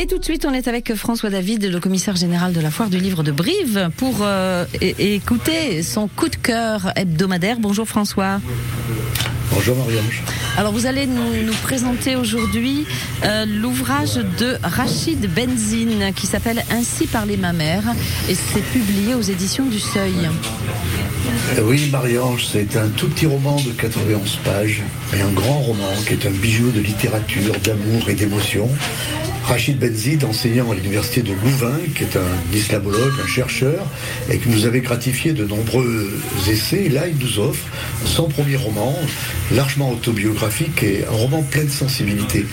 Et tout de suite, on est avec François David, le commissaire général de la foire du livre de Brive, pour euh, écouter son coup de cœur hebdomadaire. Bonjour François. Bonjour Marianne. Alors vous allez nous, présenter aujourd'hui euh, l'ouvrage de Rachid Benzine qui s'appelle Ainsi parler ma mère et c'est publié aux éditions du Seuil. Euh, oui, Marie-Ange, c'est un tout petit roman de 91 pages, mais un grand roman qui est un bijou de littérature, d'amour et d'émotion. Rachid Benzid, enseignant à l'université de Louvain, qui est un islamologue, un chercheur, et qui nous avait gratifié de nombreux essais. Et là, il nous offre son premier roman, largement autobiographique et un roman plein de sensibilité.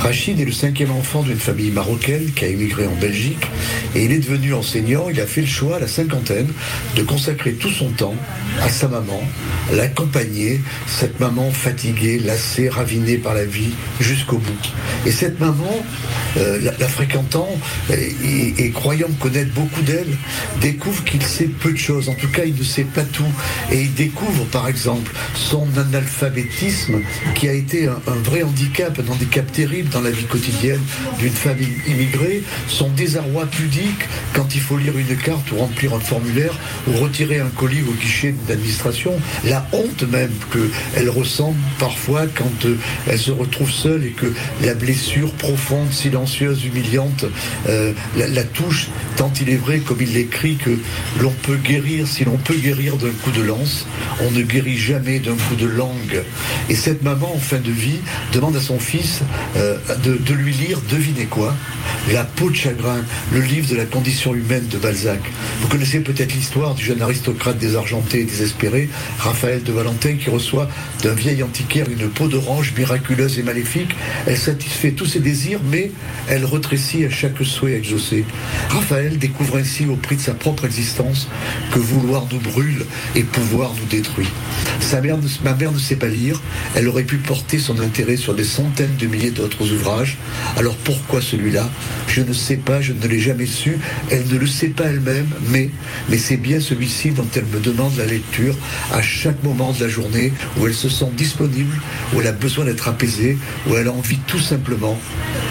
Rachid est le cinquième enfant d'une famille marocaine qui a émigré en Belgique, et il est devenu enseignant. Il a fait le choix à la cinquantaine de consacrer tout son temps à sa maman, l'accompagner, cette maman fatiguée, lassée, ravinée par la vie, jusqu'au bout. Et cette maman, euh, la, fréquentant et, croyant connaître beaucoup d'elle, découvre qu'il sait peu de choses. En tout cas, il ne sait pas tout. Et il découvre, par exemple, son analphabétisme qui a été un, vrai handicap, un handicap terrible dans la vie quotidienne d'une famille immigrée, son désarroi pudique quand il faut lire une carte ou remplir un formulaire ou retirer un colis au guichet d'administration, la honte même qu'elle ressent parfois quand euh, elle se retrouve seule et que la blessure profonde, silencieuse, humiliante, euh, la, touche, tant il est vrai, comme il l'écrit, que l'on peut guérir, si l'on peut guérir d'un coup de lance, on ne guérit jamais d'un coup de langue. Et cette maman, en fin de vie, demande à son fils euh, de, lui lire, devinez quoi La peau de chagrin, le livre de la condition humaine de Balzac. Vous connaissez peut-être l'histoire du jeune aristocrate désargenté et désespéré, Raphaël de Valentin, qui reçoit d'un vieil antiquaire une peau d'orange miraculeuse et maléfique. Elle satisfait tous ses désirs, mais elle retrécit à chaque souhait exaucé. Raphaël découvre ainsi au prix de sa propre existence que vouloir nous brûle et pouvoir nous détruit. Ma mère ne sait pas lire, elle aurait pu porter son intérêt sur des centaines de milliers d'autres ouvrages. Alors pourquoi celui-là? Je ne sais pas, je ne l'ai jamais su, elle ne le sait pas elle-même, mais, mais c'est bien celui-ci dont elle me demande la lecture à chaque moment de la journée où elle se sent disponible, où elle a besoin d'être apaisée, où elle a envie tout simplement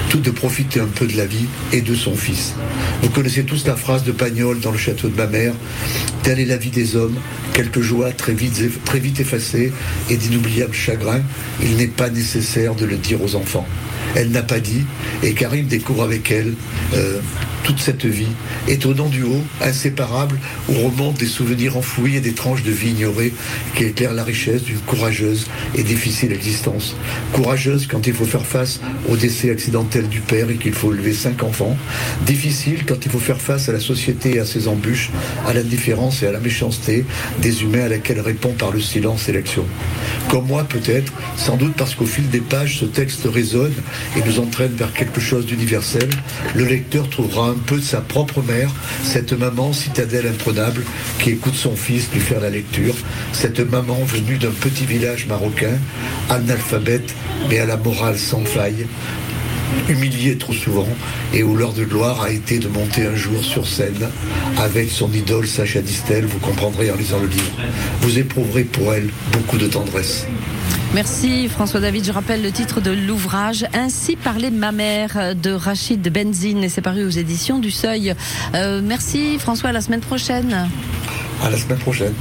tout de profiter un peu de la vie et de son fils. Vous connaissez tous la phrase de Pagnol dans le château de ma mère. Telle est la vie des hommes, quelques joies très vite, très vite effacées et d'inoubliables chagrins. Il n'est pas nécessaire de le dire aux enfants. Elle n'a pas dit, et Karim découvre avec elle euh, toute cette vie, étonnant du haut, inséparable, où remontent des souvenirs enfouis et des tranches de vie ignorées qui éclairent la richesse d'une courageuse et difficile existence. Courageuse quand il faut faire face au décès accidentel du père et qu'il faut élever cinq enfants. Difficile quand il faut faire face à la société et à ses embûches, à l'indifférence et à la méchanceté des humains à laquelle répond par le silence et l'action. Comme moi peut-être, sans doute parce qu'au fil des pages, ce texte résonne et nous entraîne vers quelque chose d'universel, le lecteur trouvera peu de sa propre mère, cette maman citadelle imprenable qui écoute son fils lui faire la lecture, cette maman venue d'un petit village marocain, analphabète mais à la morale sans faille, humiliée trop souvent et où l'heure de gloire a été de monter un jour sur scène avec son idole Sacha Distel, vous comprendrez en lisant le livre. Vous éprouverez pour elle beaucoup de tendresse. Merci François David. Je rappelle le titre de l'ouvrage Ainsi parlait ma mère de Rachid Benzine et c'est paru aux éditions du Seuil. Euh, merci François, à la semaine prochaine. À la semaine prochaine.